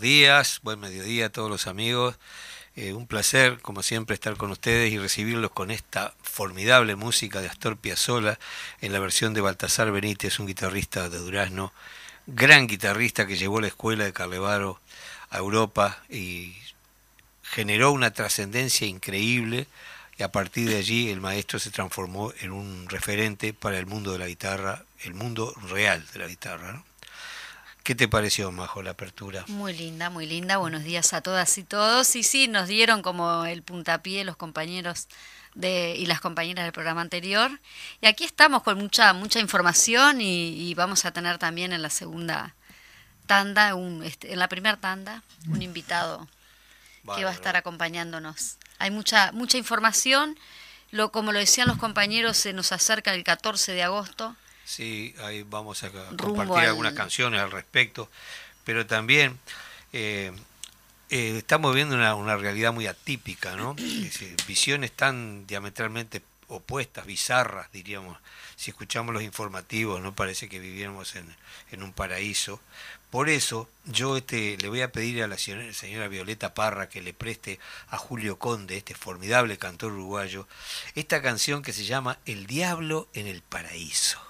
Días, buen mediodía a todos los amigos. Eh, un placer, como siempre, estar con ustedes y recibirlos con esta formidable música de Astor Piazzolla en la versión de Baltasar Benítez, un guitarrista de Durazno, gran guitarrista que llevó la escuela de Carlevaro a Europa y generó una trascendencia increíble y a partir de allí el maestro se transformó en un referente para el mundo de la guitarra, el mundo real de la guitarra. ¿Qué te pareció, Majo, la apertura? Muy linda, muy linda. Buenos días a todas y todos. Y sí, nos dieron como el puntapié los compañeros de, y las compañeras del programa anterior. Y aquí estamos con mucha, mucha información y, vamos a tener también en la segunda tanda, un, este, en la primera tanda, un invitado que va a estar acompañándonos. Hay mucha, mucha información. Lo, como lo decían los compañeros, se nos acerca el 14 de agosto Sí, ahí vamos a compartir algunas canciones al respecto, pero también eh, eh, estamos viendo una, realidad muy atípica, ¿no? visiones tan diametralmente opuestas, bizarras, diríamos. Si escuchamos los informativos, no parece que viviéramos en, en un paraíso. Por eso, yo este, le voy a pedir a la señora Violeta Parra que le preste a Julio Conde, este formidable cantor uruguayo, esta canción que se llama El Diablo en el Paraíso.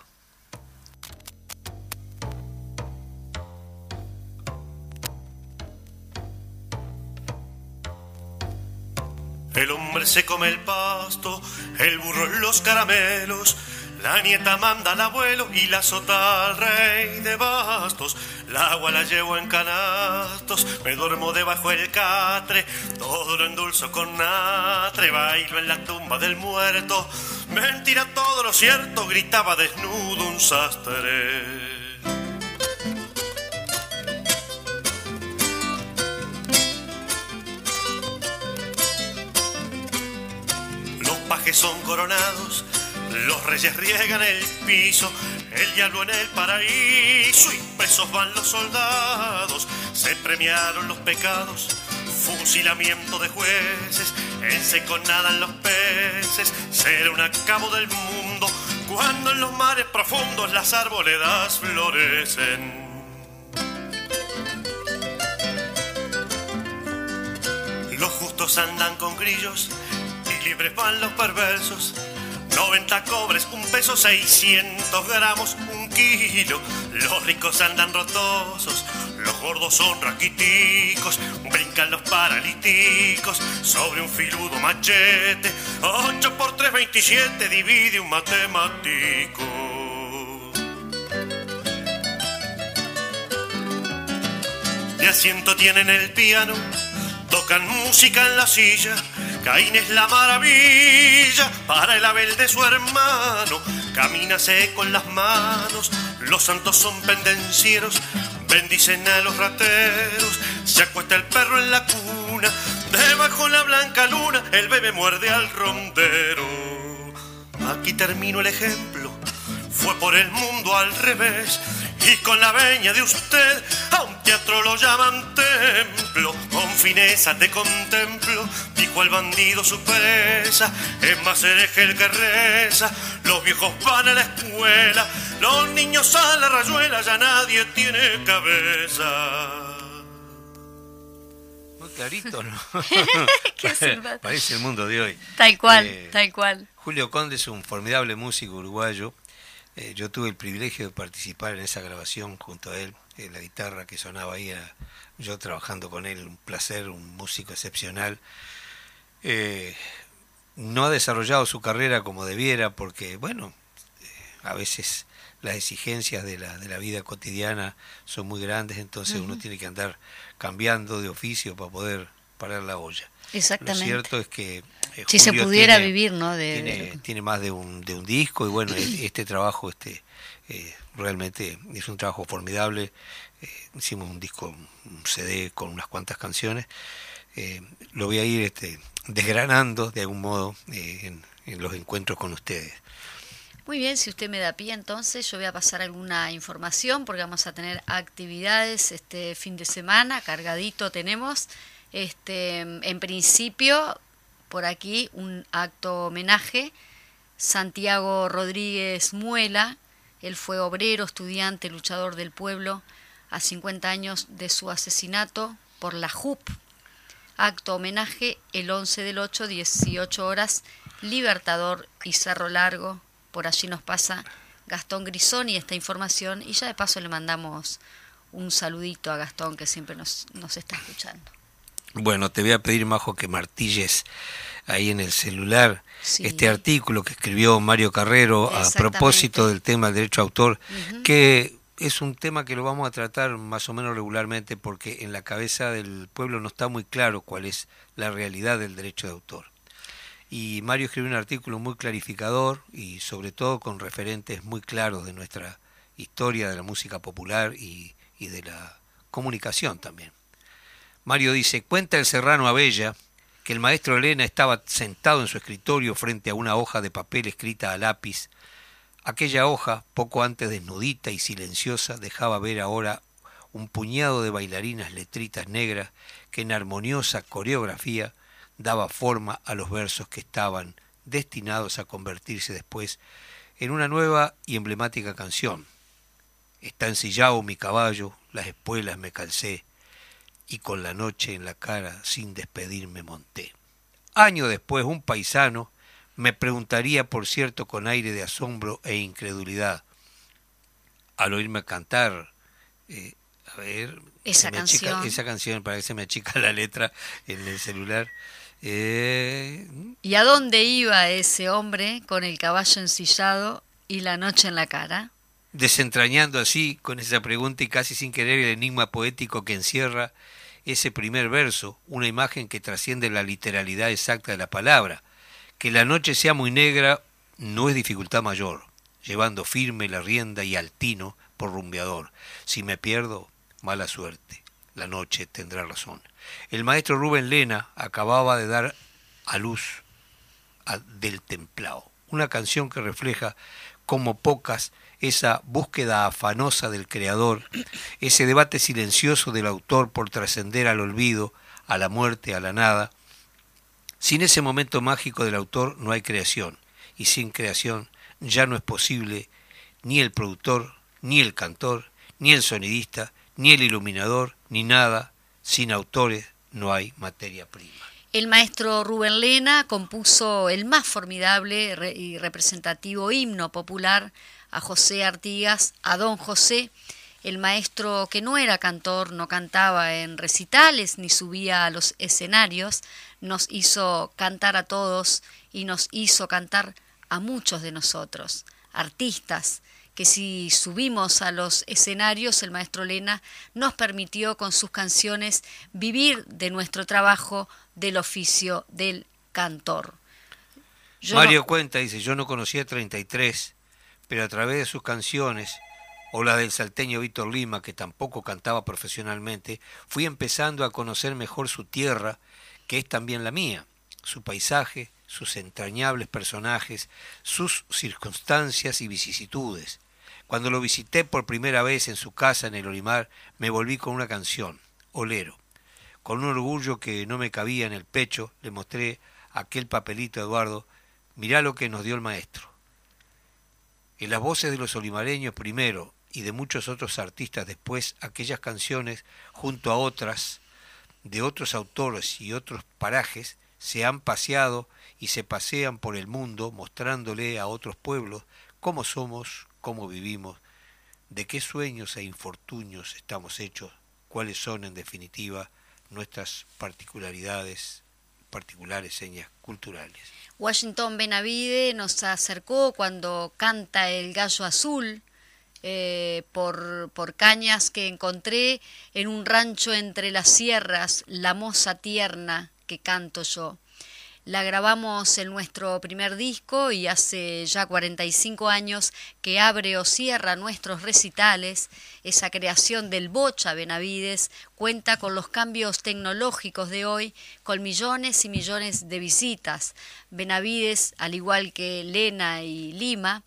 El hombre se come el pasto, el burro los caramelos, la nieta manda al abuelo y la sota al rey de bastos. La agua la llevo en canastos, me duermo debajo del catre, todo lo endulzo con natre, bailo en la tumba del muerto. Mentira todo lo cierto, gritaba desnudo un sastre. Que son coronados, los reyes riegan el piso, el diablo en el paraíso y presos van los soldados, se premiaron los pecados, fusilamiento de jueces, en seco nadan los peces, será un acabo del mundo, cuando en los mares profundos las arboledas florecen. Los justos andan con grillos libres van los perversos. 90 cobres, un peso 600 gramos, un kilo. Los ricos andan rotosos, los gordos son raquiticos. Brincan los paralíticos sobre un filudo machete. 8 por 3, 27, divide un matemático. De asiento tienen el piano, tocan música en la silla Caín es la maravilla para el Abel de su hermano. Camínase con las manos, los santos son pendencieros, bendicen a los rateros. Se acuesta el perro en la cuna, debajo la blanca luna, el bebé muerde al rondero. Aquí termino el ejemplo, fue por el mundo al revés y con la veña de usted a un teatro lo llaman templo. Con fineza te contemplo, dijo el bandido su presa. Es más hereje el que reza, los viejos van a la escuela, los niños a la rayuela, ya nadie tiene cabeza. Muy clarito, ¿no? Qué Parece el mundo de hoy. Tal cual, eh, tal cual. Julio Conde es un formidable músico uruguayo eh, yo tuve el privilegio de participar en esa grabación junto a él, en la guitarra que sonaba ahí, yo trabajando con él, un placer, un músico excepcional. Eh, no ha desarrollado su carrera como debiera porque, bueno, eh, a veces las exigencias de la, de la vida cotidiana son muy grandes, entonces uno tiene que andar cambiando de oficio para poder parar la olla. Exactamente. Lo cierto es que eh, si se pudiera vivir, ¿no? De, tiene, más de un, de un disco y bueno, este trabajo este eh, realmente es un trabajo formidable. Eh, hicimos un disco, un CD con unas cuantas canciones. lo voy a ir este, desgranando de algún modo en, en los encuentros con ustedes. Muy bien, si usted me da pie, entonces yo voy a pasar alguna información porque vamos a tener actividades este fin de semana, cargadito tenemos. Este, en principio por aquí un acto homenaje. Santiago Rodríguez Muela, él fue obrero, estudiante, luchador del pueblo, a 50 años de su asesinato por la JUP. Acto homenaje el 11 del 8, 18 horas, Libertador y Cerro Largo. Por allí nos pasa Gastón Grisoni esta información y ya de paso le mandamos un saludito a Gastón que siempre nos, nos está escuchando. Bueno, te voy a pedir, Majo, que martilles ahí en el celular este artículo que escribió Mario Carrero a propósito del tema del derecho a autor, que es un tema que lo vamos a tratar más o menos regularmente porque en la cabeza del pueblo no está muy claro cuál es la realidad del derecho de autor. Y Mario escribió un artículo muy clarificador y sobre todo con referentes muy claros de nuestra historia de la música popular y de la comunicación también. Mario dice, cuenta el serrano Abella que el maestro Elena estaba sentado en su escritorio frente a una hoja de papel escrita a lápiz. Aquella hoja, poco antes desnudita y silenciosa, dejaba ver ahora un puñado de bailarinas letritas negras que en armoniosa coreografía daba forma a los versos que estaban destinados a convertirse después en una nueva y emblemática canción. Está ensillado mi caballo, las espuelas me calcé, y con la noche en la cara sin despedirme monté. Año después un paisano me preguntaría, por cierto, con aire de asombro e incredulidad, al oírme cantar, eh, a ver, esa canción. esa canción, para que se me achica la letra en el celular. Eh, ¿Y a dónde iba ese hombre con el caballo ensillado y la noche en la cara? desentrañando así con esa pregunta y casi sin querer el enigma poético que encierra ese primer verso, una imagen que trasciende la literalidad exacta de la palabra. Que la noche sea muy negra no es dificultad mayor, llevando firme la rienda y altino por rumbeador. Si me pierdo, mala suerte, la noche tendrá razón. El maestro Rubén Lena acababa de dar a luz del templao, una canción que refleja como pocas esa búsqueda afanosa del creador, ese debate silencioso del autor por trascender al olvido, a la muerte, a la nada. Sin ese momento mágico del autor no hay creación, y sin creación ya no es posible ni el productor, ni el cantor, ni el sonidista, ni el iluminador, ni nada. Sin autores no hay materia prima. El maestro Rubén Lena compuso el más formidable y representativo himno popular a José Artigas, a don José, el maestro que no era cantor, no cantaba en recitales ni subía a los escenarios, nos hizo cantar a todos y nos hizo cantar a muchos de nosotros, artistas, que si subimos a los escenarios, el maestro Lena nos permitió con sus canciones vivir de nuestro trabajo del oficio del cantor. Mario cuenta, dice, yo no conocía 33 pero a través de sus canciones, o la del salteño Víctor Lima, que tampoco cantaba profesionalmente, fui empezando a conocer mejor su tierra, que es también la mía, su paisaje, sus entrañables personajes, sus circunstancias y vicisitudes. Cuando lo visité por primera vez en su casa en el Olimar, me volví con una canción, Olero. Con un orgullo que no me cabía en el pecho, le mostré aquel papelito a Eduardo, mirá lo que nos dio el maestro. En las voces de los olimareños primero y de muchos otros artistas después, aquellas canciones, junto a otras, de otros autores y otros parajes, se han paseado y se pasean por el mundo mostrándole a otros pueblos cómo somos, cómo vivimos, de qué sueños e infortunios estamos hechos, cuáles son en definitiva nuestras particularidades, particulares señas culturales. Washington Benavide nos acercó cuando canta el gallo azul eh, por, por cañas que encontré en un rancho entre las sierras, la moza tierna que canto yo. La grabamos en nuestro primer disco y hace ya 45 años que abre o cierra nuestros recitales. Esa creación del Bocha Benavides cuenta con los cambios tecnológicos de hoy, con millones y millones de visitas. Benavides, al igual que Lena y Lima,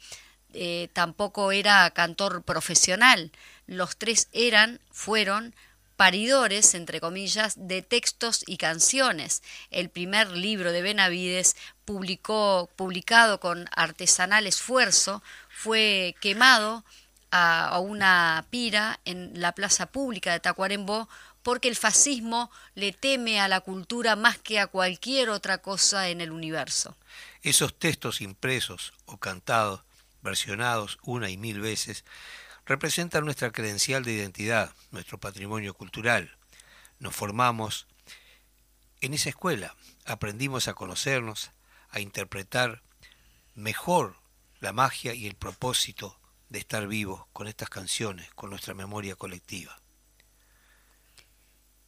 eh, tampoco era cantor profesional. Los tres eran, fueron paridores, entre comillas, de textos y canciones. El primer libro de Benavides, publicó, publicado con artesanal esfuerzo, fue quemado a, una pira en la plaza pública de Tacuarembó porque el fascismo le teme a la cultura más que a cualquier otra cosa en el universo. Esos textos impresos o cantados, versionados una y mil veces, representan nuestra credencial de identidad, nuestro patrimonio cultural. Nos formamos en esa escuela, aprendimos a conocernos, a interpretar mejor la magia y el propósito de estar vivos con estas canciones, con nuestra memoria colectiva.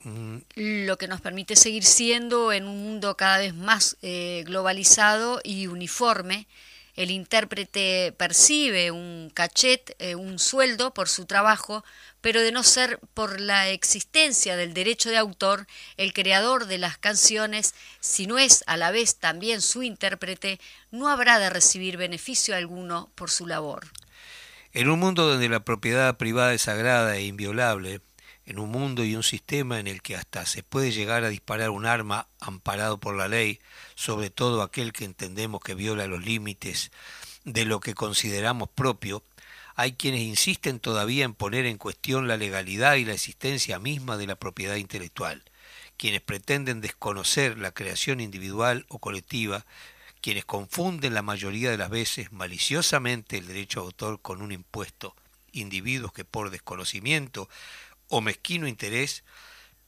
Mm. Lo que nos permite seguir siendo en un mundo cada vez más eh, globalizado y uniforme, el intérprete percibe un cachet, eh, un sueldo por su trabajo, pero de no ser por la existencia del derecho de autor, el creador de las canciones, si no es a la vez también su intérprete, no habrá de recibir beneficio alguno por su labor. En un mundo donde la propiedad privada es sagrada e inviolable, en un mundo y un sistema en el que hasta se puede llegar a disparar un arma amparado por la ley, sobre todo aquel que entendemos que viola los límites de lo que consideramos propio, hay quienes insisten todavía en poner en cuestión la legalidad y la existencia misma de la propiedad intelectual, quienes pretenden desconocer la creación individual o colectiva, quienes confunden la mayoría de las veces maliciosamente el derecho a autor con un impuesto, individuos que por desconocimiento o mezquino interés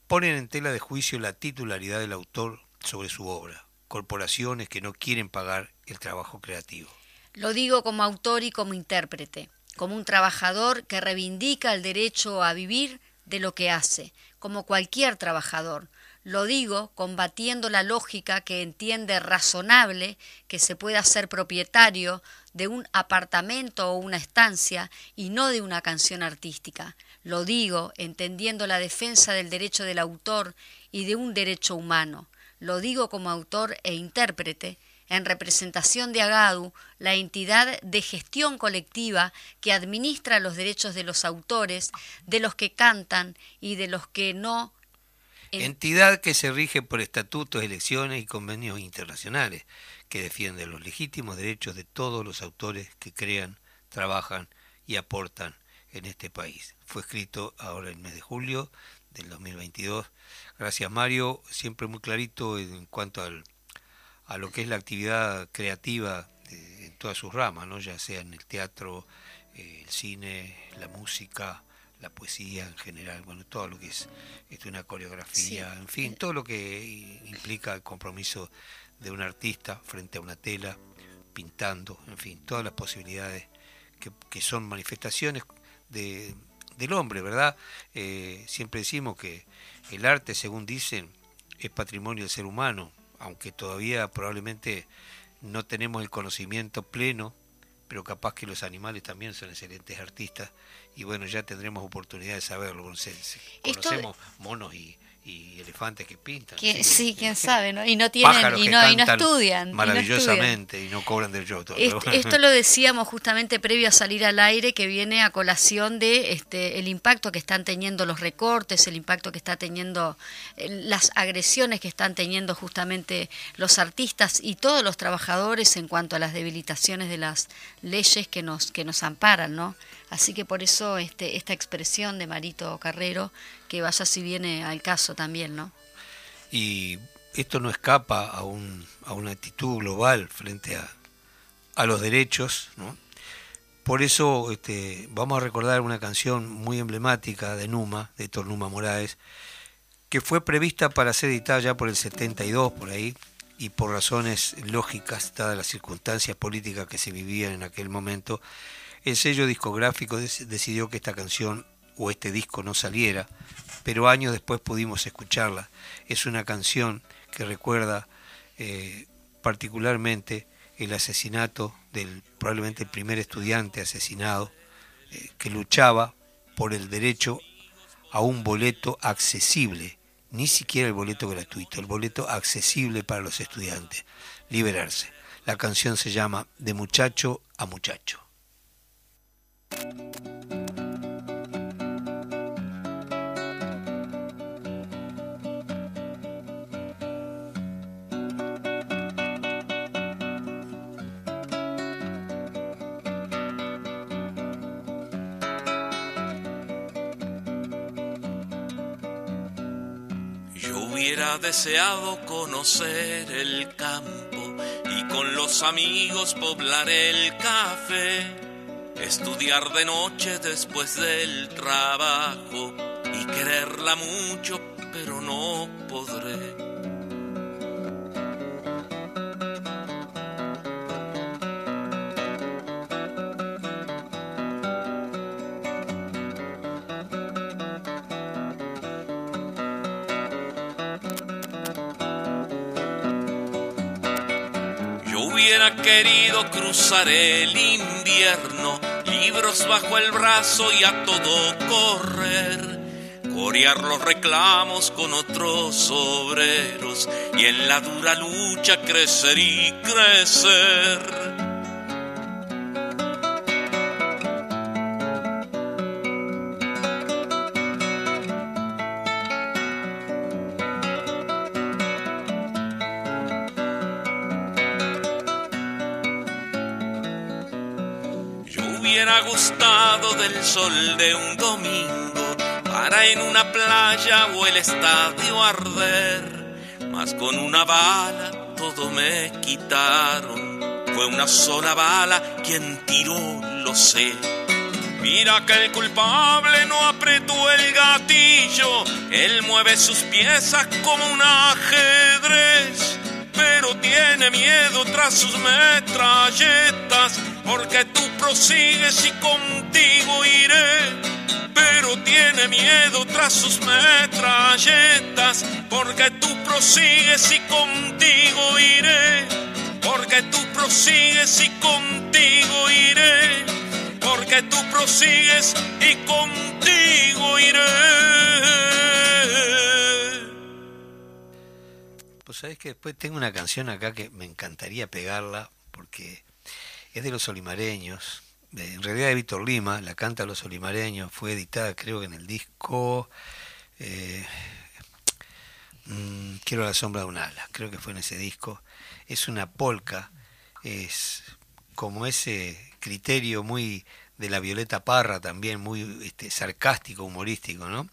ponen en tela de juicio la titularidad del autor sobre su obra, corporaciones que no quieren pagar el trabajo creativo. Lo digo como autor y como intérprete. como un trabajador que reivindica el derecho a vivir de lo que hace, como cualquier trabajador. Lo digo combatiendo la lógica que entiende razonable que se pueda ser propietario de un apartamento o una estancia y no de una canción artística. Lo digo entendiendo la defensa del derecho del autor y de un derecho humano. Lo digo como autor e intérprete, en representación de Agadu, la entidad de gestión colectiva que administra los derechos de los autores, de los que cantan y de los que no. Entidad que se rige por estatutos, elecciones y convenios internacionales, que defiende los legítimos derechos de todos los autores que crean, trabajan y aportan en este país. Fue escrito ahora el mes de julio del 2022. Gracias Mario, siempre muy clarito en cuanto al a lo que es la actividad creativa en todas sus ramas, ¿no? ya sea en el teatro, eh, el cine, la música, la poesía en general, bueno, todo lo que es este, una coreografía, en fin, todo lo que implica el compromiso de un artista frente a una tela, pintando, en fin, todas las posibilidades que, que son manifestaciones de, del hombre, ¿verdad? Eh, siempre decimos que el arte, según dicen, es patrimonio del ser humano, aunque todavía probablemente no tenemos el conocimiento pleno, pero capaz que los animales también son excelentes artistas y bueno, ya tendremos oportunidad de saberlo. Conocemos monos y, y elefantes que pintan. sí, quién sabe, ¿no? Y no tienen y no, y no, estudian. Maravillosamente y no, cobran del yo. Esto, lo decíamos justamente previo a salir al aire, que viene a colación de este el impacto que están teniendo los recortes, el impacto que está teniendo eh, las agresiones que están teniendo justamente los artistas y todos los trabajadores en cuanto a las debilitaciones de las leyes que nos que nos amparan, ¿no? Así que por eso este, esta expresión de Marito Carrero, que vaya si viene al caso también, ¿no? Y esto no escapa a, un, una actitud global frente a, los derechos, ¿no? Por eso este, vamos a recordar una canción muy emblemática de Numa, de Héctor Numa Morales, que fue prevista para ser editada ya por el 72, por ahí, y por razones lógicas, dadas las circunstancias políticas que se vivían en aquel momento, el sello discográfico decidió que esta canción o este disco no saliera, pero años después pudimos escucharla. Es una canción que recuerda eh, particularmente el asesinato del probablemente el primer estudiante asesinado eh, que luchaba por el derecho a un boleto accesible, ni siquiera el boleto gratuito, el boleto accesible para los estudiantes, liberarse. La canción se llama De muchacho a muchacho. Yo hubiera deseado conocer el campo y con los amigos poblar el café estudiar de noche después del trabajo y quererla mucho, pero no podré. Yo hubiera querido cruzar el invierno libros bajo el brazo y a todo correr, corear los reclamos con otros obreros y en la dura lucha crecer y crecer. Sol de un domingo para en una playa o el estadio arder. Mas con una bala todo me quitaron. Fue una sola bala quien tiró, lo sé. Mira que el culpable no apretó el gatillo, él mueve sus piezas como un ajedrez, pero tiene miedo tras sus metralletas porque tú prosigues y contigo iré. Pero tiene miedo tras sus metralletas, porque tú prosigues y contigo iré. Porque tú prosigues y contigo iré. Porque tú prosigues y contigo iré. Pues sabes que después tengo una canción acá que me encantaría pegarla porque es de los olimareños, en realidad de Víctor Lima, la canta Los Olimareños, fue editada creo que en el disco eh, mm, Quiero la sombra de un ala, creo que fue en ese disco. Es una polca, es como ese criterio muy de la Violeta Parra también, muy este, sarcástico, humorístico, ¿no?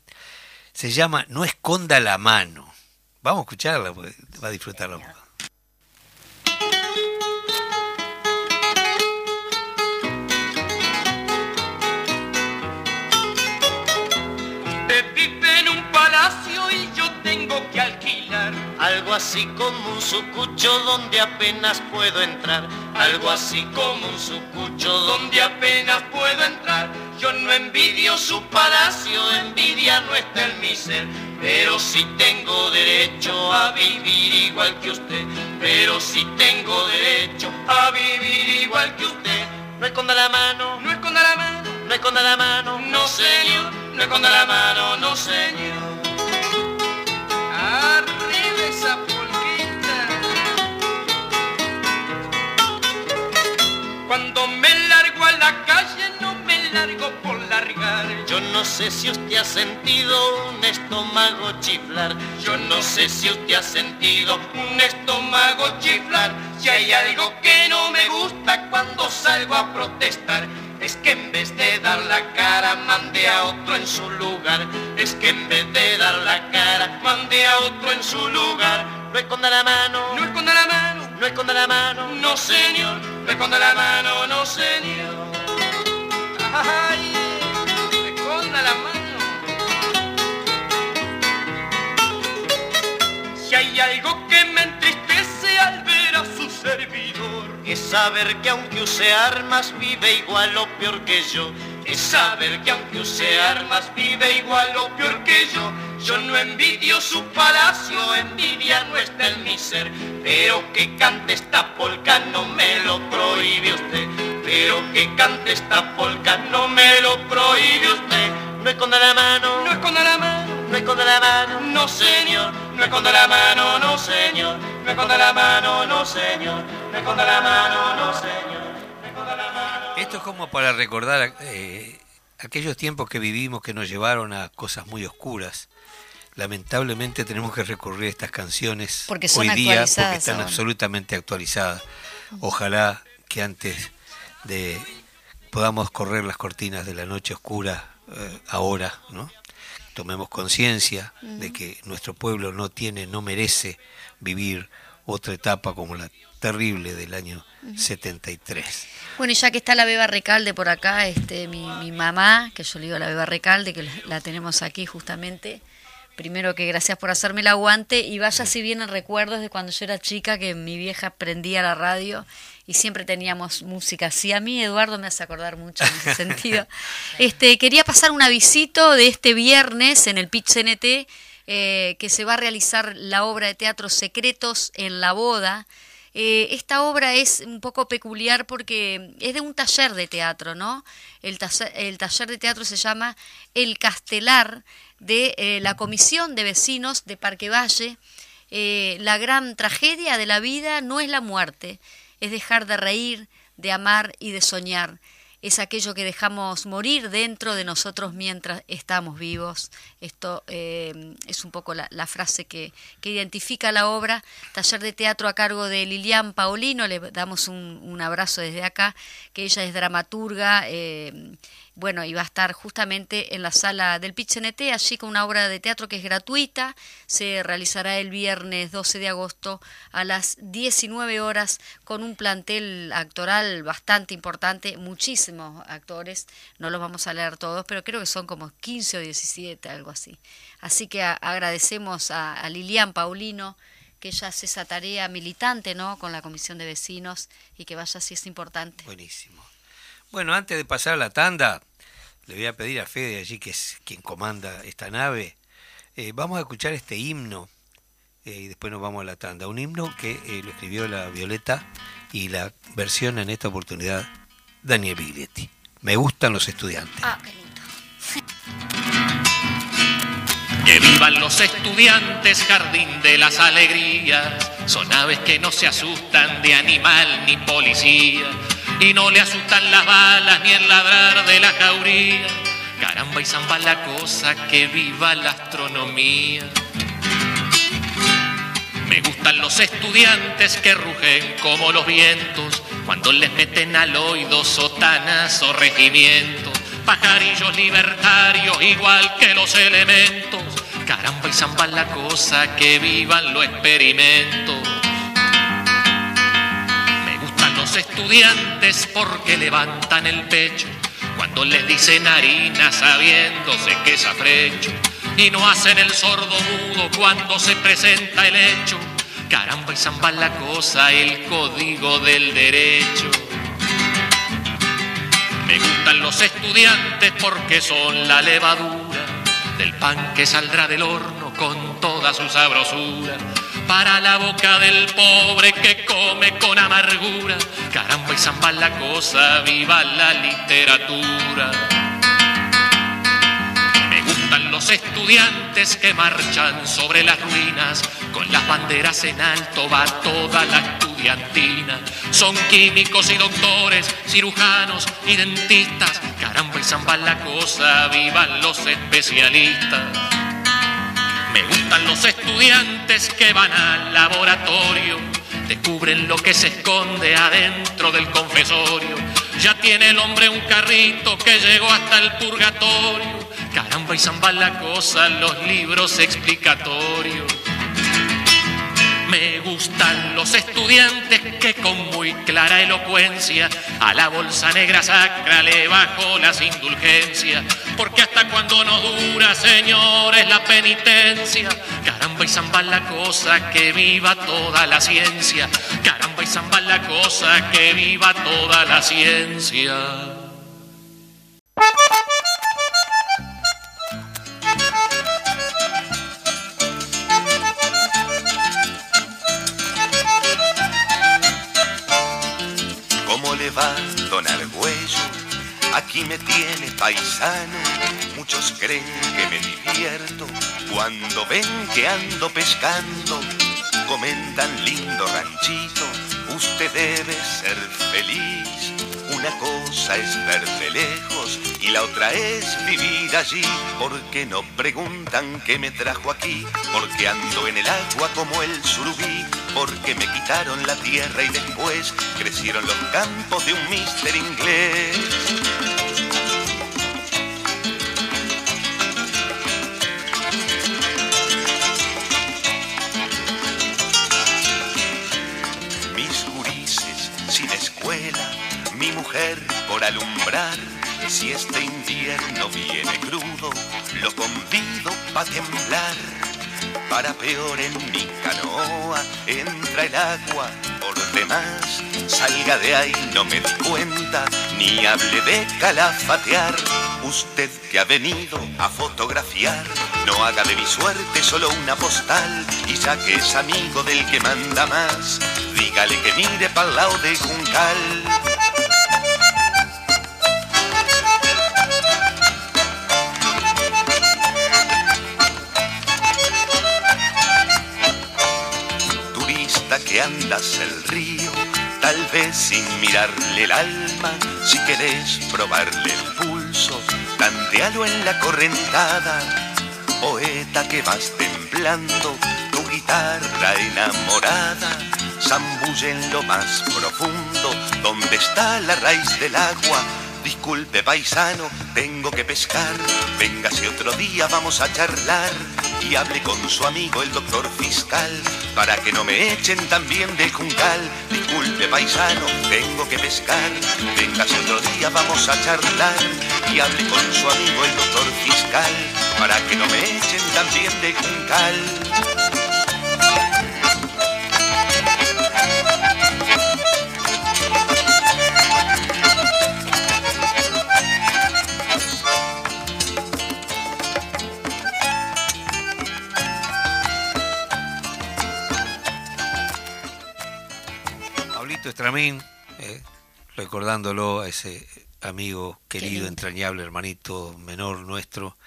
Se llama No esconda la mano. Vamos a escucharla, porque va a disfrutarla un poco. Algo así como un sucucho donde apenas puedo entrar. Algo así como un sucucho donde apenas puedo entrar. Yo no envidio su palacio envidia no está en mi ser. Pero si tengo derecho a vivir igual que usted, pero si tengo derecho a vivir igual que usted. No esconda la mano, no esconda la mano, no esconda la mano, no señor, no esconda la mano, no señor. Cuando me largo a la calle no me largo por largar. Yo no sé si usted ha sentido un estómago chiflar. Yo no sé si usted ha sentido un estómago chiflar. Si hay algo que no me gusta cuando salgo a protestar. Es que en vez de dar la cara mande a otro en su lugar. Es que en vez de dar la cara mande a otro en su lugar. No esconda la mano, no esconda la mano, no esconda la mano, no señor, no esconda la mano, no señor. Ay, esconda la mano. Si hay algo que me entristece al ver a su servidor, es saber que aunque use armas vive igual o peor que yo. Es saber que aunque use armas vive igual o peor que yo. Yo no envidio su palacio, envidia no está en mi ser. Pero que cante esta polca no me lo prohíbe usted. Pero que cante esta polca no me lo prohíbe usted. No esconda la mano, no esconda la mano, no esconda la mano, no señor. No esconda la mano, no señor. No esconda la mano, no señor. No esconda la mano, no señor. No esconda la mano. Esto es como para recordar eh, aquellos tiempos que vivimos que nos llevaron a cosas muy oscuras. Lamentablemente tenemos que recurrir a estas canciones Porque son hoy día porque están ahora. absolutamente actualizadas. Ojalá que antes de podamos correr las cortinas de la noche oscura eh, ahora, ¿no? Tomemos conciencia de que nuestro pueblo no tiene, no merece vivir otra etapa como la terrible del año 73. Bueno, y ya que está la Beba Recalde por acá, este, mi, mi mamá, que yo le digo la Beba Recalde, que la, la tenemos aquí justamente. Primero que gracias por hacerme el aguante y vaya si vienen recuerdos de cuando yo era chica que mi vieja prendía la radio y siempre teníamos música. Sí, a mí Eduardo me hace acordar mucho en ese sentido. Este, quería pasar un avisito de este viernes en el Pitch CNT eh, que se va a realizar la obra de teatro Secretos en la boda. Eh, esta obra es un poco peculiar porque es de un taller de teatro, ¿no? El taller, de teatro se llama El Castelar de eh, la Comisión de Vecinos de Parque Valle. Eh, la gran tragedia de la vida no es la muerte, es dejar de reír, de amar y de soñar. Es aquello que dejamos morir dentro de nosotros mientras estamos vivos. Esto eh, es un poco la, frase que, que, identifica la obra. Taller de teatro a cargo de Lilian Paulino, le damos un, un abrazo desde acá, que ella es dramaturga. Eh, bueno, y va a estar justamente en la sala del PITCNT, allí con una obra de teatro que es gratuita. Se realizará el viernes 12 de agosto a las 19 horas con un plantel actoral bastante importante, muchísimos actores. No los vamos a leer todos, pero creo que son como 15 o 17, algo así. Así que agradecemos a, a Lilian Paulino que ella hace esa tarea militante, ¿no? Con la comisión de vecinos y que vaya así es importante. Buenísimo. Bueno, antes de pasar a la tanda, le voy a pedir a Fede allí, que es quien comanda esta nave, eh, vamos a escuchar este himno eh, y después nos vamos a la tanda. Un himno que eh, lo escribió la Violeta y la versión en esta oportunidad Daniel Biglietti. Me gustan los estudiantes. Ah, qué lindo. Que vivan los estudiantes, jardín de las alegrías. Son aves que no se asustan de animal ni policía. Y no le asustan las balas ni el ladrar de la jauría. Caramba y zamba la cosa, que viva la astronomía. Me gustan los estudiantes que rugen como los vientos cuando les meten al oído sotanas o regimientos. Pajarillos libertarios igual que los elementos. Caramba y zamba la cosa, que vivan los experimentos. Estudiantes porque levantan el pecho cuando les dicen harina sabiéndose que es afrecho y no hacen el sordo mudo cuando se presenta el hecho. Caramba y zamba la cosa, el código del derecho. Me gustan los estudiantes porque son la levadura del pan que saldrá del horno con toda su sabrosura. Para la boca del pobre que come con amargura. Caramba y zamba la cosa, viva la literatura los estudiantes que marchan sobre las ruinas, con las banderas en alto va toda la estudiantina. Son químicos y doctores, cirujanos y dentistas, caramba y zamba la cosa, vivan los especialistas. Me gustan los estudiantes que van al laboratorio, descubren lo que se esconde adentro del confesorio. Ya tiene el hombre un carrito que llegó hasta el purgatorio Caramba y zamba la cosa, los libros explicatorios. Me gustan los estudiantes que con muy clara elocuencia a la bolsa negra sacra le bajo las indulgencias. Porque hasta cuando no dura, señores, la penitencia. Caramba y zamba la cosa, que viva toda la ciencia. Caramba y zamba la cosa, que viva toda la ciencia. Paisano. Muchos creen que me divierto cuando ven que ando pescando. Comentan lindo ranchito, usted debe ser feliz. Una cosa es verte lejos y la otra es vivir allí. Porque no preguntan qué me trajo aquí, porque ando en el agua como el surubí porque me quitaron la tierra y después crecieron los campos de un mister inglés. Por alumbrar. Si este invierno viene crudo, lo convido pa' temblar para peor en mi canoa entra el agua por demás. Salga de ahí, no me di cuenta, ni hable de calafatear. Usted que ha venido a fotografiar, no haga de mi suerte solo una postal. Y ya que es amigo del que manda más, dígale que mire para lado de Juncal. Que andas el río, tal vez sin mirarle el alma, si querés probarle el pulso, tantealo en la correntada, poeta que vas temblando, tu guitarra enamorada, zambulle en lo más profundo, donde está la raíz del agua, disculpe paisano, tengo que pescar, véngase otro día, vamos a charlar y hable con su amigo el doctor fiscal para que no me echen también de juncal. Disculpe paisano, tengo que pescar, véngase otro día, vamos a charlar y hable con su amigo el doctor fiscal para que no me echen también de juncal. Estramín, eh, recordándolo a ese amigo querido, entrañable, hermanito menor nuestro.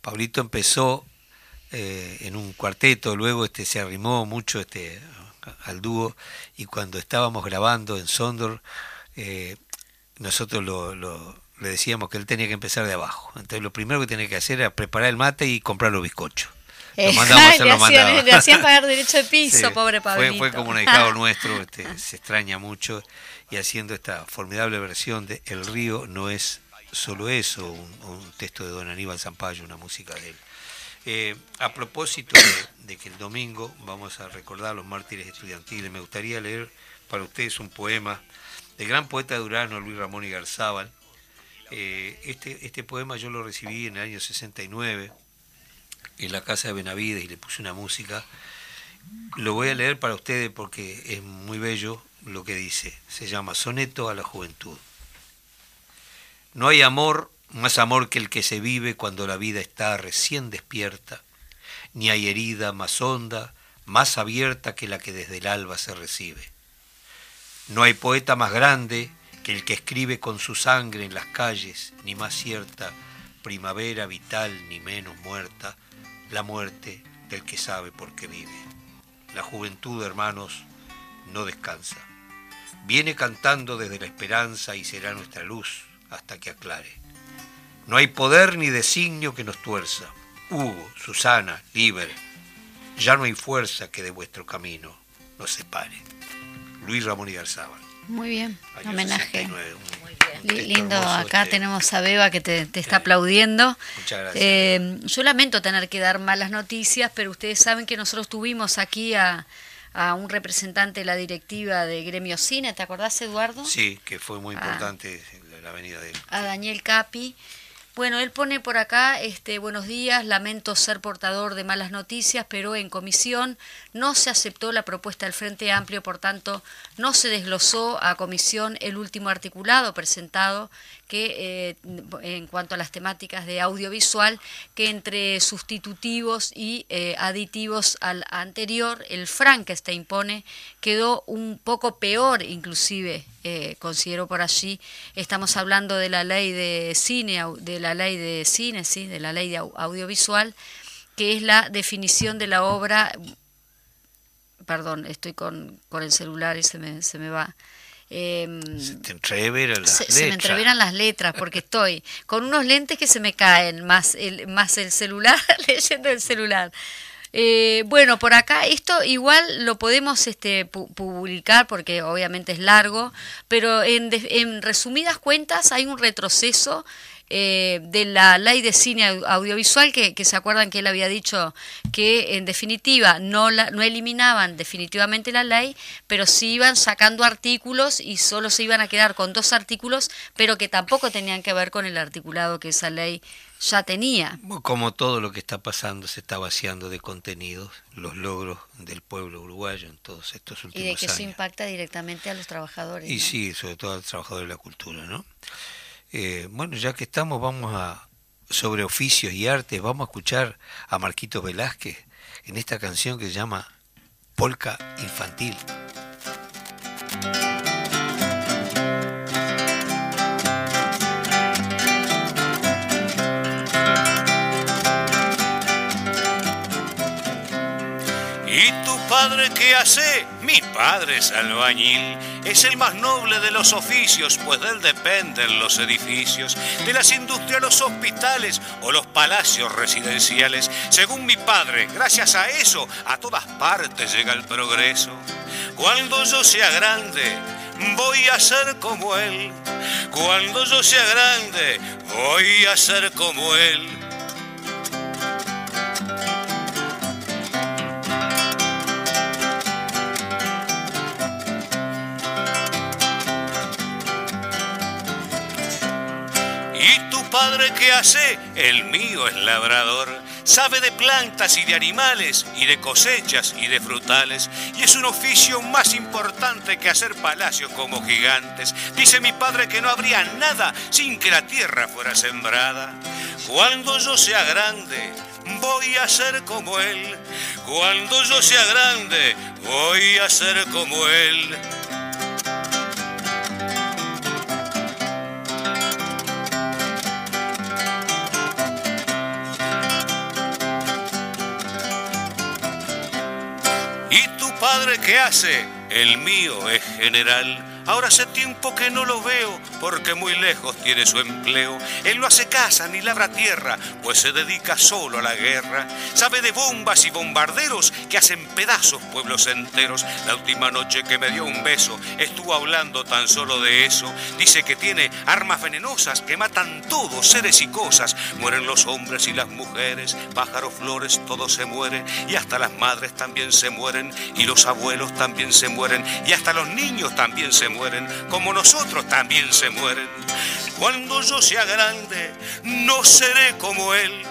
Pablito empezó eh, en un cuarteto, luego este se arrimó mucho este al dúo y cuando estábamos grabando en Sondor, eh, nosotros lo, le decíamos que él tenía que empezar de abajo. Entonces lo primero que tenía que hacer era preparar el mate y comprar los bizcochos. Eh, le, hacían, pagar derecho de piso, pobre Pablito. Fue, como un ahijado nuestro, este, se extraña mucho, y haciendo esta formidable versión de El río no es solo eso, un, texto de don Aníbal Zampayo, una música de él. Eh, a propósito de, que el domingo vamos a recordar los mártires estudiantiles, me gustaría leer para ustedes un poema del gran poeta de Durano, Luis Ramón y Garzábal. Eh, este, este poema yo lo recibí en el año 69 en la casa de Benavides y le puse una música. Lo voy a leer para ustedes porque es muy bello lo que dice. Se llama Soneto a la Juventud. No hay amor más amor que el que se vive cuando la vida está recién despierta, ni hay herida más honda, más abierta que la que desde el alba se recibe. No hay poeta más grande que el que escribe con su sangre en las calles, ni más cierta primavera vital ni menos muerta, la muerte del que sabe por qué vive. La juventud, hermanos, no descansa. Viene cantando desde la esperanza y será nuestra luz hasta que aclare. No hay poder ni designio que nos tuerza. Hugo, Susana, libre. Ya no hay fuerza que de vuestro camino nos separe. Luis Ramón y Garzábal. Muy bien, homenaje. Lindo, acá este, tenemos a Beba que te, está aplaudiendo. Muchas gracias. Eh, yo lamento tener que dar malas noticias, pero ustedes saben que nosotros tuvimos aquí a, un representante de la directiva de Gremio Cine, ¿te acordás Eduardo? Sí, que fue muy importante la venida de él. A Daniel Capi. Bueno, él pone por acá, este, buenos días, lamento ser portador de malas noticias, pero en comisión no se aceptó la propuesta del Frente Amplio, por tanto, no se desglosó a comisión el último articulado presentado que eh, en cuanto a las temáticas de audiovisual, que entre sustitutivos y eh, aditivos al anterior, el Frankenstein pone, quedó un poco peor inclusive, eh, considero por allí, estamos hablando de la ley de cine, de la ley de cine, sí, de la ley de audiovisual, que es la definición de la obra, perdón, estoy con, con el celular y se me, se me va, Em, se te entreveran las se, letras. Se me entreveran las letras porque estoy con unos lentes que se me caen, más el, más el celular, leyendo el celular. Eh, bueno, por acá esto igual lo podemos este, publicar porque obviamente es largo, pero en, en resumidas cuentas hay un retroceso eh, de la ley de cine audiovisual, que, se acuerdan que él había dicho que en definitiva no, la, no eliminaban definitivamente la ley, pero sí iban sacando artículos y solo se iban a quedar con dos artículos, pero que tampoco tenían que ver con el articulado que esa ley ya tenía. Como todo lo que está pasando se está vaciando de contenidos, los logros del pueblo uruguayo en todos estos últimos años. Y de que eso impacta directamente a los trabajadores. Y sí, sobre todo a los trabajadores de la cultura, ¿no? Eh, bueno, ya que estamos, vamos a, sobre oficios y artes, vamos a escuchar a Marquito Velázquez en esta canción que se llama Polka Infantil. Padre qué hace? Mi padre es albañil, es el más noble de los oficios, pues de él dependen los edificios, de las industrias, los hospitales o los palacios residenciales. Según mi padre, gracias a eso, a todas partes llega el progreso. Cuando yo sea grande, voy a ser como él. Cuando yo sea grande, voy a ser como él. Padre que hace, el mío es labrador. Sabe de plantas y de animales, y de cosechas y de frutales, y es un oficio más importante que hacer palacios como gigantes. Dice mi padre que no habría nada sin que la tierra fuera sembrada. Cuando yo sea grande, voy a ser como él. Cuando yo sea grande, voy a ser como él. Padre qué hace? El mío es general. Ahora hace tiempo que no lo veo, porque muy lejos tiene su empleo. Él no hace casa ni labra tierra, pues se dedica solo a la guerra. Sabe de bombas y bombarderos que hacen pedazos pueblos enteros. La última noche que me dio un beso, estuvo hablando tan solo de eso. Dice que tiene armas venenosas que matan todos, seres y cosas. Mueren los hombres y las mujeres, pájaros, flores, todo se muere. Y hasta las madres también se mueren, y los abuelos también se mueren, y hasta los niños también se mueren mueren, como nosotros también se mueren. Cuando yo sea grande, no seré como él.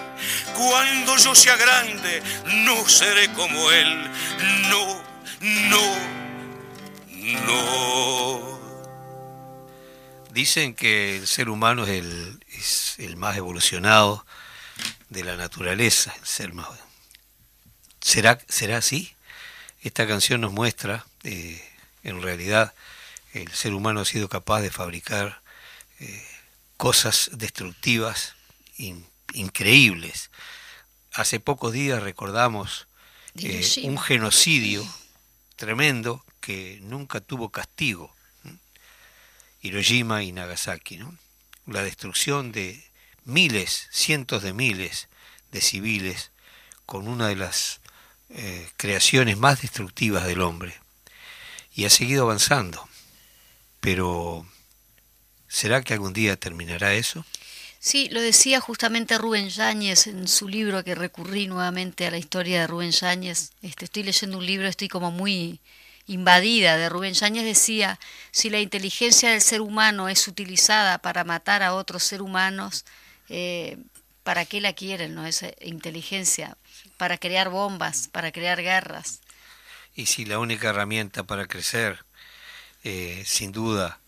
Cuando yo sea grande, no seré como él. No, no, no. Dicen que el ser humano es el, el más evolucionado de la naturaleza, el ser más... ¿Será, ¿Será así? Esta canción nos muestra, eh, en realidad, el ser humano ha sido capaz de fabricar eh, cosas destructivas increíbles. Hace pocos días recordamos eh, un genocidio tremendo que nunca tuvo castigo. Hiroshima y Nagasaki, ¿no? La destrucción de miles, cientos de miles de civiles con una de las eh, creaciones más destructivas del hombre. Y ha seguido avanzando. Pero, ¿será que algún día terminará eso? Sí, lo decía justamente Rubén Yáñez en su libro que recurrí nuevamente a la historia de Rubén Yáñez. Este, estoy leyendo un libro, estoy como muy invadida de Rubén Yáñez. Decía, si la inteligencia del ser humano es utilizada para matar a otros seres humanos, eh, ¿para qué la quieren, no? esa inteligencia? Para crear bombas, para crear guerras. Y si la única herramienta para crecer eh, sin duda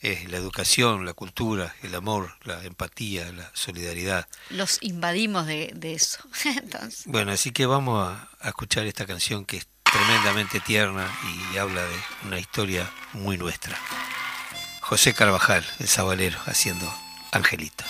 es la educación, la cultura, el amor, la empatía, la solidaridad. Los invadimos de, eso. Bueno, así que vamos a, a, escuchar esta canción que es tremendamente tierna y habla de una historia muy nuestra. José Carvajal, el sabalero, haciendo Angelito.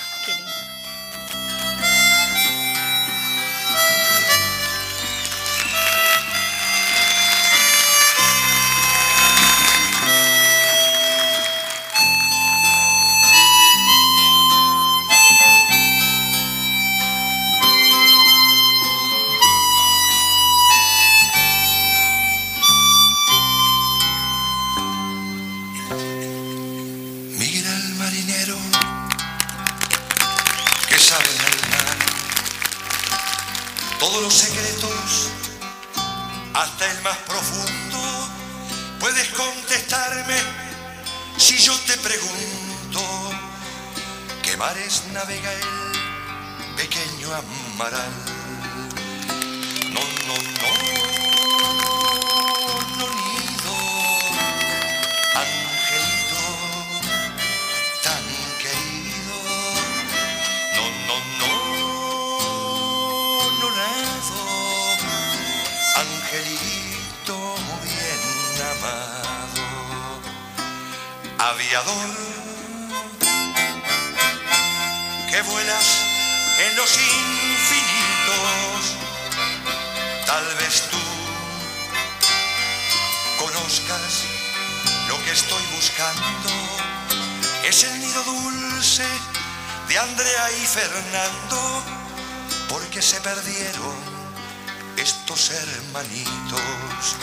estos hermanitos.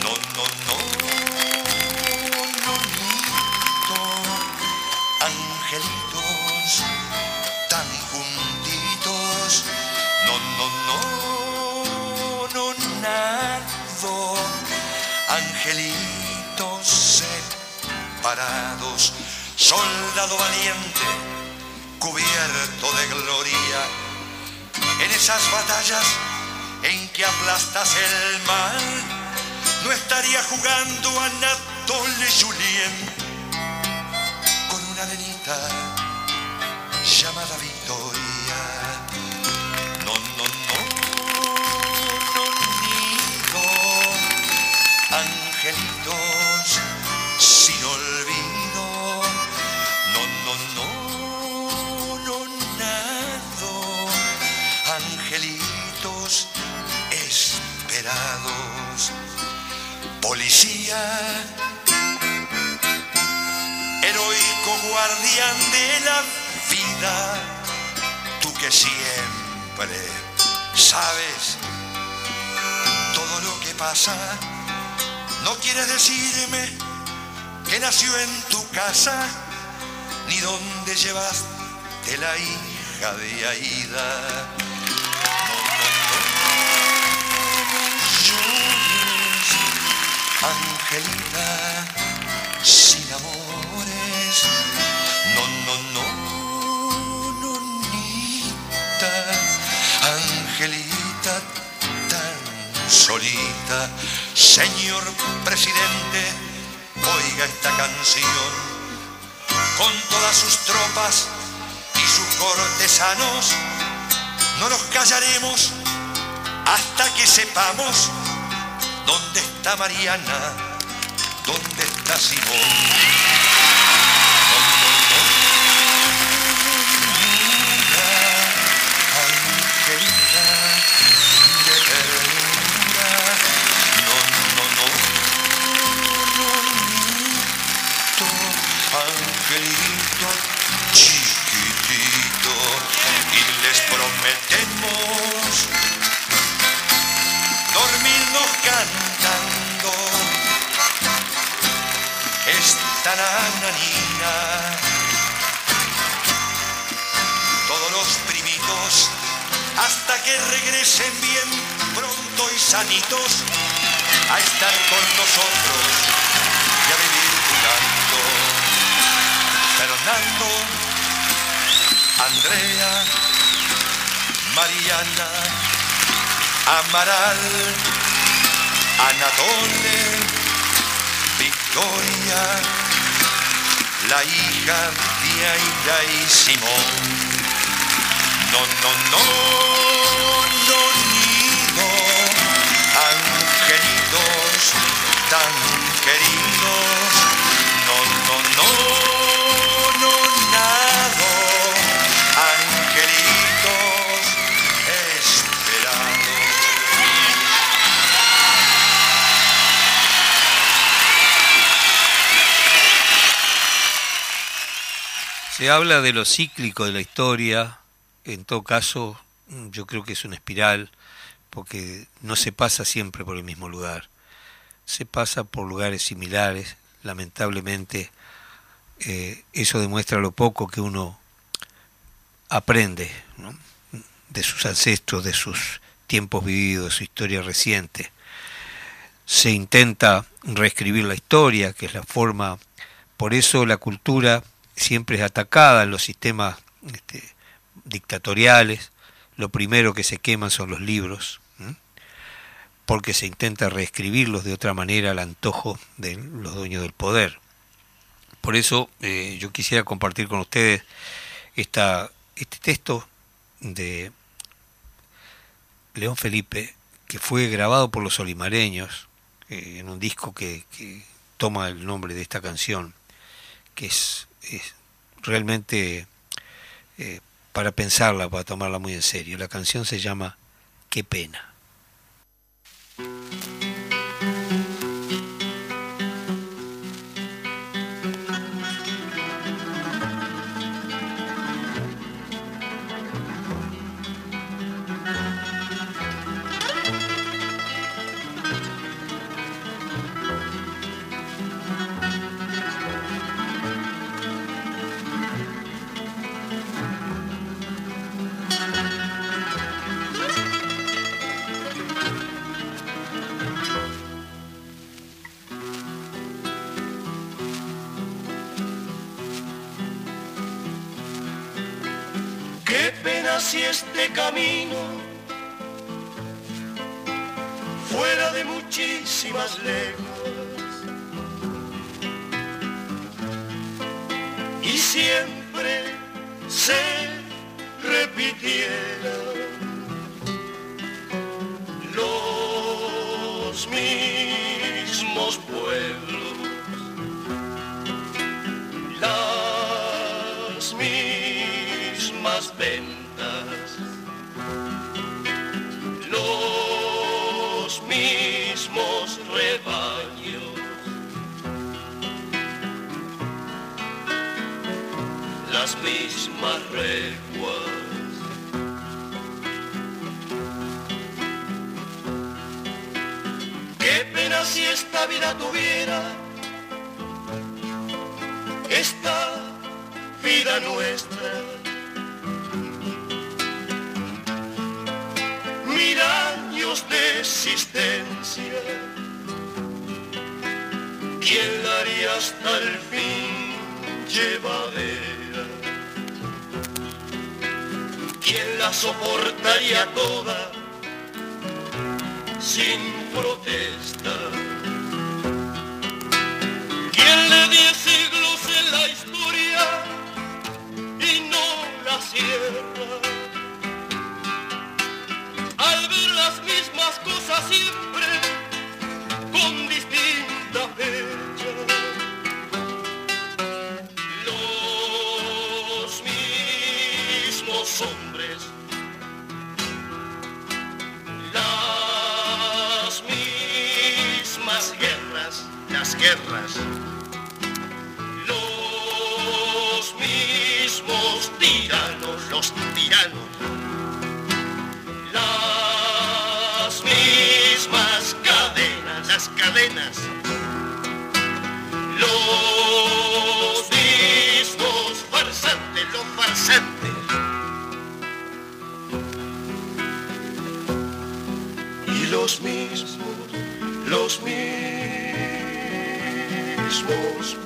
No, no, no, nonito, angelitos, tan juntitos. No, no, no, no, nado, angelitos separados. Soldado valiente, cubierto de gloria, en esas batallas en que aplastas el mal, no estaría jugando a Natole Julien con una venita. Policía, heroico guardián de la vida, tú que siempre sabes todo lo que pasa, no quieres decirme que nació en tu casa, ni dónde llevaste la hija de Aida. Angelita sin amores. No, no, no, no, nita. Angelita tan solita. Señor presidente, oiga esta canción. Con todas sus tropas y sus cortesanos, no nos callaremos hasta que sepamos ¿Dónde está Mariana? ¿Dónde está Simón? Hasta que regresen bien pronto y sanitos, a estar con nosotros y a vivir jugando. Fernando, Andrea, Mariana, Amaral, Anatole, Victoria, la hija de Aida y Simón. No, no, no, no, nido, angelitos tan queridos. No, no, no, no, nada, angelitos esperados. Se habla de lo cíclico de la historia, en todo caso yo creo que es una espiral, porque no se pasa siempre por el mismo lugar, se pasa por lugares similares, lamentablemente eh, eso demuestra lo poco que uno aprende de sus ancestros, de sus tiempos vividos, de su historia reciente. Se intenta reescribir la historia, que es la forma, por eso la cultura siempre es atacada en los sistemas este, dictatoriales. Lo primero que se queman son los libros, porque se intenta reescribirlos de otra manera al antojo de los dueños del poder. Por eso eh, yo quisiera compartir con ustedes esta, este texto de León Felipe, que fue grabado por los olimareños eh, en un disco que, toma el nombre de esta canción, que es es realmente eh, para pensarla, para tomarla muy en serio. La canción se llama Qué pena. Si este camino fuera de muchísimas lejos y siempre se repitiera los mismos pueblos, mismas recuas. Qué pena si esta vida tuviera esta vida nuestra. Mil años de existencia, ¿quién la haría hasta el fin llevadera? ¿Quién la soportaría toda sin protesta? ¿Quién le diese siglos en la historia y no la cierra? Al ver las mismas cosas siempre con distinta fecha. Guerras, los mismos tiranos, los tiranos, las mismas cadenas, las cadenas, los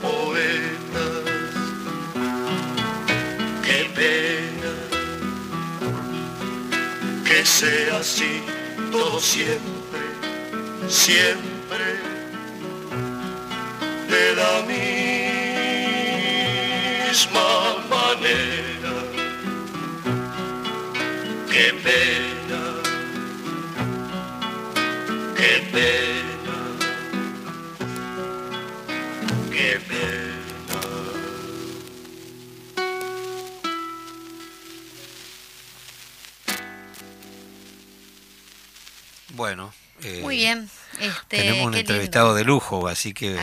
poetas. Qué pena que sea así todo siempre, siempre de la misma manera. Qué pena, Muy bien. Este, tenemos un lindo. entrevistado de lujo, así que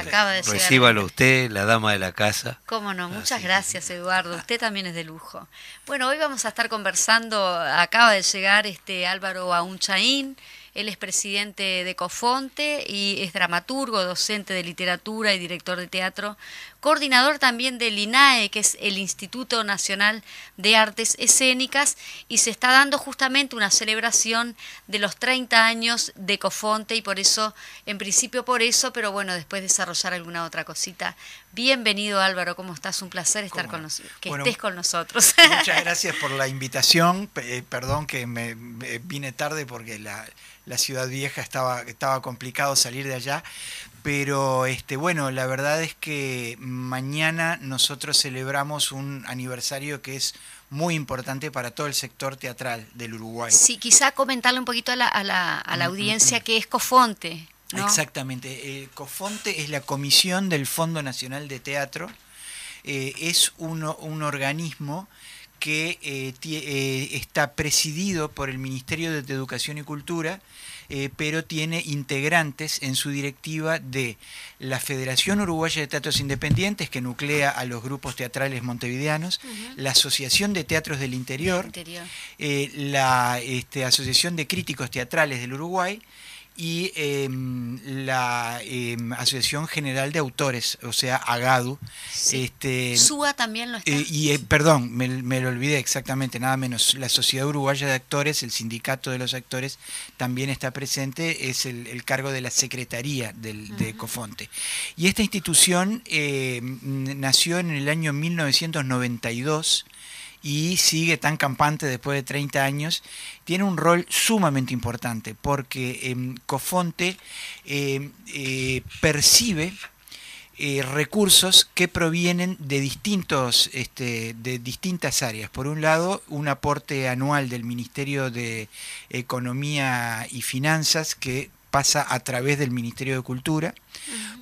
recíbalo usted, la dama de la casa. Cómo no, muchas Así gracias Eduardo, usted también es de lujo. Bueno, hoy vamos a estar conversando, acaba de llegar este Álvaro Aunchaín, él es presidente de Cofonte y es dramaturgo, docente de literatura y director de teatro, coordinador también del INAE, que es el Instituto Nacional de Artes Escénicas, y se está dando justamente una celebración de los 30 años de Cofonte y por eso, en principio por eso, pero bueno, después desarrollar alguna otra cosita. Bienvenido Álvaro, ¿cómo estás? Un placer estar ¿Cómo con no? nosotros, que Bueno, estés con nosotros. Muchas gracias por la invitación. Eh, perdón que me, me vine tarde porque la, la ciudad vieja estaba, estaba complicado salir de allá. Pero este, bueno, la verdad es que mañana nosotros celebramos un aniversario que es muy importante para todo el sector teatral del Uruguay. Sí, quizá comentarle un poquito a la, a la, a la audiencia que es Cofonte. ¿no? Exactamente. El COFONTE es la Comisión del Fondo Nacional de Teatro. Eh, es uno- un organismo que eh, eh, está presidido por el Ministerio de Educación y Cultura, eh, pero tiene integrantes en su directiva de la Federación Uruguaya de Teatros Independientes, que nuclea a los grupos teatrales montevideanos, la Asociación de Teatros del Interior, Interior. eh, la este, Asociación de Críticos Teatrales del Uruguay y em, la em, Asociación General de Autores, o sea, AGADU. Sí. Este, SUA también lo está. eh, y eh, perdón, me, me lo olvidé exactamente, nada menos. La Sociedad Uruguaya de Actores, el Sindicato de los Actores, también está presente, es el, el cargo de la Secretaría del, de Cofonte. Y esta institución eh, nació en el año 1992 y sigue tan campante después de 30 años, tiene un rol sumamente importante porque em, Cofonte em, eh, percibe eh, recursos que provienen de distintos este, de distintas áreas. Por un lado, un aporte anual del Ministerio de Economía y Finanzas que pasa a través del Ministerio de Cultura.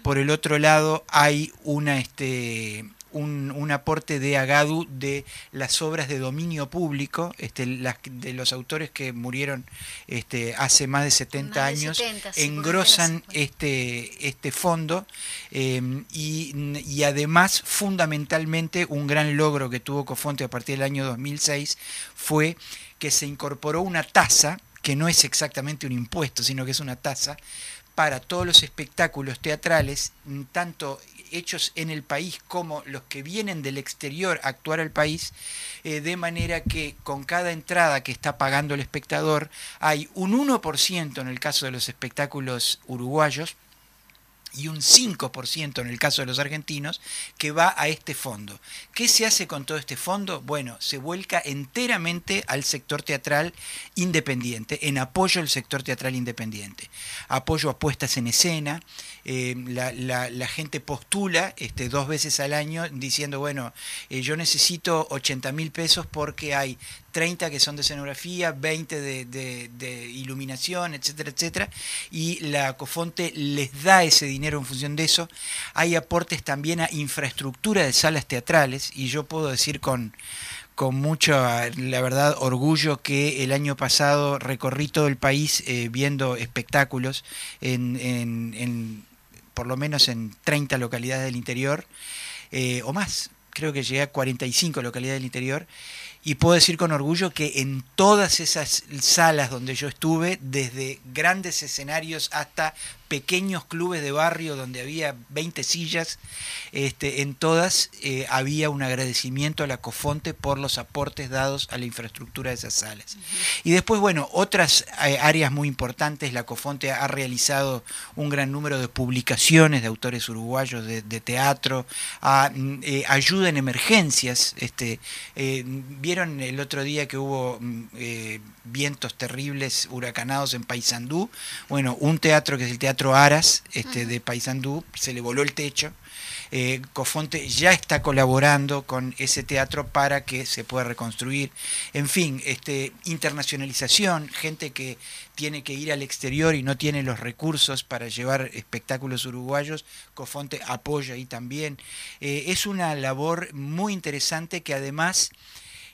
Por el otro lado, hay una este, un, aporte de Agadu de las obras de dominio público, este, de los autores que murieron este, hace más de 70 años, engrosan este, este fondo em, y, además fundamentalmente un gran logro que tuvo Cofonte a partir del año 2006 fue que se incorporó una tasa, que no es exactamente un impuesto, sino que es una tasa, para todos los espectáculos teatrales, tanto hechos en el país como los que vienen del exterior a actuar al país, eh, de manera que con cada entrada que está pagando el espectador hay un 1% en el caso de los espectáculos uruguayos, y un 5% en el caso de los argentinos, que va a este fondo. ¿Qué se hace con todo este fondo? Bueno, se vuelca enteramente al sector teatral independiente, en apoyo al sector teatral independiente. Apoyo a puestas en escena, eh, la, gente postula este, dos veces al año diciendo, bueno, eh, yo necesito 80 mil pesos porque hay 30 que son de escenografía, 20 de, iluminación, etcétera, etcétera, y la Cofonte les da ese dinero en función de eso. Hay aportes también a infraestructura de salas teatrales, y yo puedo decir con, con mucho, la verdad, orgullo que el año pasado recorrí todo el país eh, viendo espectáculos en, por lo menos en 30 localidades del interior, eh, o más, creo que llegué a 45 localidades del interior, y puedo decir con orgullo que en todas esas salas donde yo estuve, desde grandes escenarios hasta pequeños clubes de barrio donde había 20 sillas, este, en todas eh, había un agradecimiento a la Cofonte por los aportes dados a la infraestructura de esas salas. Y después, bueno, otras eh, áreas muy importantes, la Cofonte ha realizado un gran número de publicaciones de autores uruguayos de, teatro, mm, eh, ayuda en emergencias, este, vieron el otro día que hubo mm, vientos terribles, huracanados en Paysandú, bueno, un teatro que es el Teatro Aras este, de Paysandú, se le voló el techo. Eh, Cofonte ya está colaborando con ese teatro para que se pueda reconstruir. En fin, este, internacionalización, gente que tiene que ir al exterior y no tiene los recursos para llevar espectáculos uruguayos, Cofonte apoya ahí también. Eh, es una labor muy interesante que además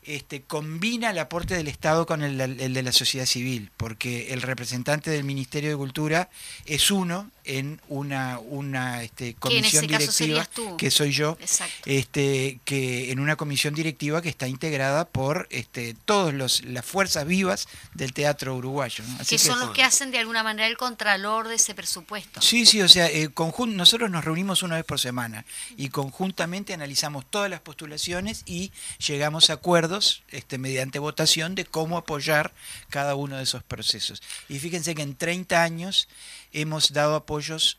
este, combina el aporte del Estado con el, de la sociedad civil, porque el representante del Ministerio de Cultura es uno en una, una este, comisión directiva, que soy yo, este, que en una comisión directiva que está integrada por este, todas las fuerzas vivas del teatro uruguayo. que son los que hacen de alguna manera el contralor de ese presupuesto. Sí, sí, o sea, eh, nosotros nos reunimos una vez por semana y conjuntamente analizamos todas las postulaciones y llegamos a acuerdos este, mediante votación de cómo apoyar cada uno de esos procesos. Y fíjense que en 30 años hemos dado apoyos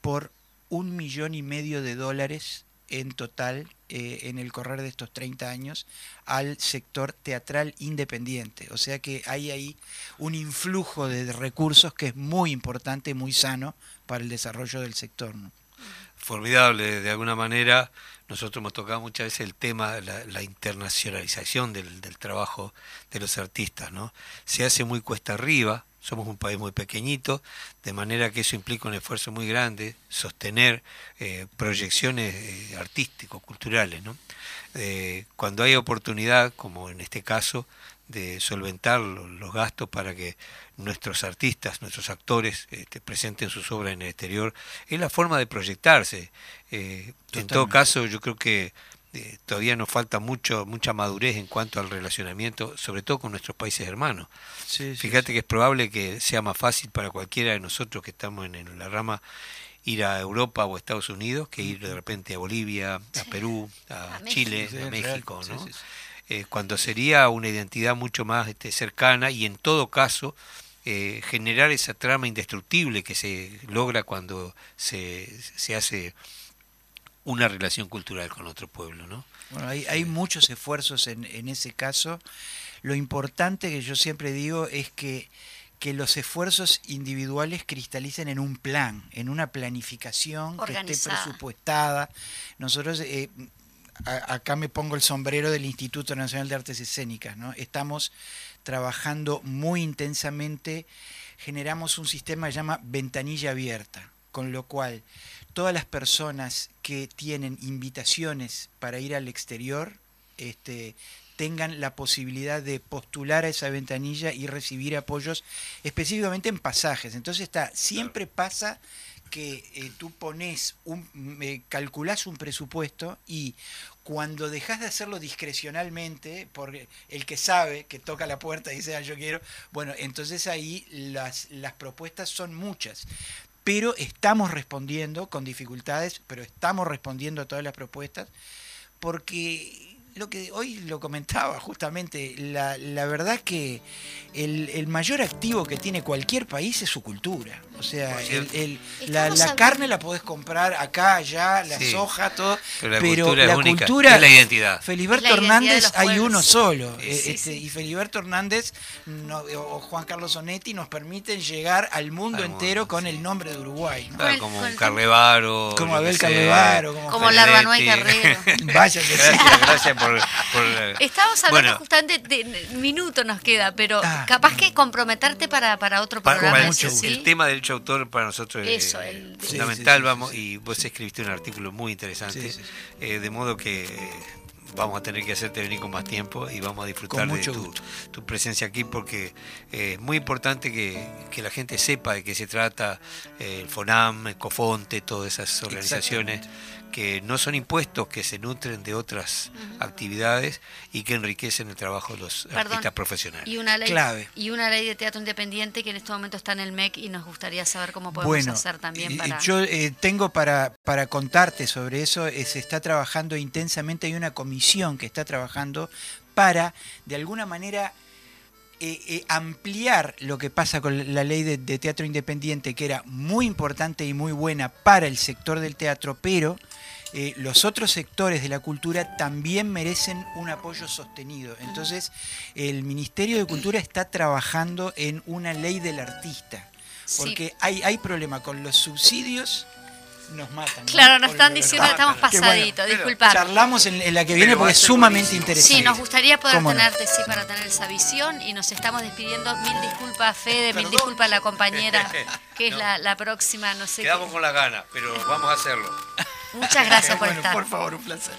por un millón y medio de dólares en total eh, en el correr de estos 30 años al sector teatral independiente. O sea que hay ahí un influjo de recursos que es muy importante, muy sano para el desarrollo del sector. Formidable, de alguna manera. Nosotros hemos tocado muchas veces el tema, la, la internacionalización del, del, trabajo de los artistas. ¿no? Se hace muy cuesta arriba, somos un país muy pequeñito, de manera que eso implica un esfuerzo muy grande, sostener eh, proyecciones eh, artísticos, culturales. ¿no? Eh, cuando hay oportunidad, como en este caso, de solventar los, gastos para que nuestros artistas, nuestros actores este, presenten sus obras en el exterior, es la forma de proyectarse. en todo caso, yo creo que eh, todavía nos falta mucho mucha madurez en cuanto al relacionamiento, sobre todo con nuestros países hermanos. Fíjate que es probable que sea más fácil para cualquiera de nosotros que estamos en, la rama ir a Europa o a Estados Unidos que ir de repente a Bolivia, a Perú, a, Chile, a México, ¿no? Eh, cuando sería una identidad mucho más este, cercana y en todo caso eh, generar esa trama indestructible que se logra cuando se, se hace una relación cultural con otro pueblo, ¿no? Bueno, hay, hay muchos esfuerzos en, en, ese caso. Lo importante que yo siempre digo es que, que los esfuerzos individuales cristalicen en un plan, en una planificación que esté presupuestada. Nosotros, eh, acá me pongo el sombrero del Instituto Nacional de Artes Escénicas, ¿no? Estamos trabajando muy intensamente, generamos un sistema que se llama ventanilla abierta, con lo cual todas las personas que tienen invitaciones para ir al exterior este, tengan la posibilidad de postular a esa ventanilla y recibir apoyos específicamente en pasajes. Entonces está, siempre pasa que eh, tú pones un, calculás un presupuesto y cuando dejas de hacerlo discrecionalmente, por el que sabe, que toca la puerta y dice, ah, yo quiero, bueno, entonces ahí las, las propuestas son muchas pero estamos respondiendo con dificultades, pero estamos respondiendo a todas las propuestas, porque lo que hoy lo comentaba justamente, la, la verdad que el, mayor activo que tiene cualquier país es su cultura. O sea, el, la, carne la podés comprar acá, allá, la soja, todo, pero la, cultura, es la identidad. Feliberto Hernández hay uno solo, eh, este, y Feliberto Hernández o Juan Carlos Onetti nos permiten llegar al mundo entero con el nombre de Uruguay. como Carlevaro, como Abel Carlevaro, como, como Larranuay Carrero. Vaya gracias, gracias por Estamos hablando justamente de minuto nos queda, pero ah. capaz que comprometerte para, para otro programa. el, tema del derecho autor para nosotros es fundamental, vamos, y vos escribiste un artículo muy interesante, eh, de modo que vamos a tener que hacerte venir con más tiempo y vamos a disfrutar de tu, presencia aquí porque eh, es muy importante que, la gente sepa de qué se trata eh, el FONAM, el COFONTE, todas esas organizaciones que no son impuestos, que se nutren de otras actividades y que enriquecen el trabajo de los artistas profesionales. Y una, ley, Clave. y una ley de teatro independiente que en este momento está en el MEC y nos gustaría saber cómo podemos hacer también para... Yo eh, tengo para, para contarte sobre eso, eh, se está trabajando intensamente, hay una comisión que está trabajando para, de alguna manera, eh, ampliar lo que pasa con la ley de, teatro independiente, que era muy importante y muy buena para el sector del teatro, pero eh, los otros sectores de la cultura también merecen un apoyo sostenido. Entonces, el Ministerio de Cultura está trabajando en una ley del artista, porque hay, hay problema con los subsidios nos matan. Claro, nos están diciendo que estamos pasaditos, disculpad. Charlamos en, la que viene porque es sumamente interesante. Sí, nos gustaría poder tenerte, sí, para tener esa visión y nos estamos despidiendo. Mil disculpas, Fede, mil disculpas a la compañera, que es la, próxima, no sé Quedamos con las ganas, pero vamos a hacerlo. Muchas gracias por estar. Por favor, un placer.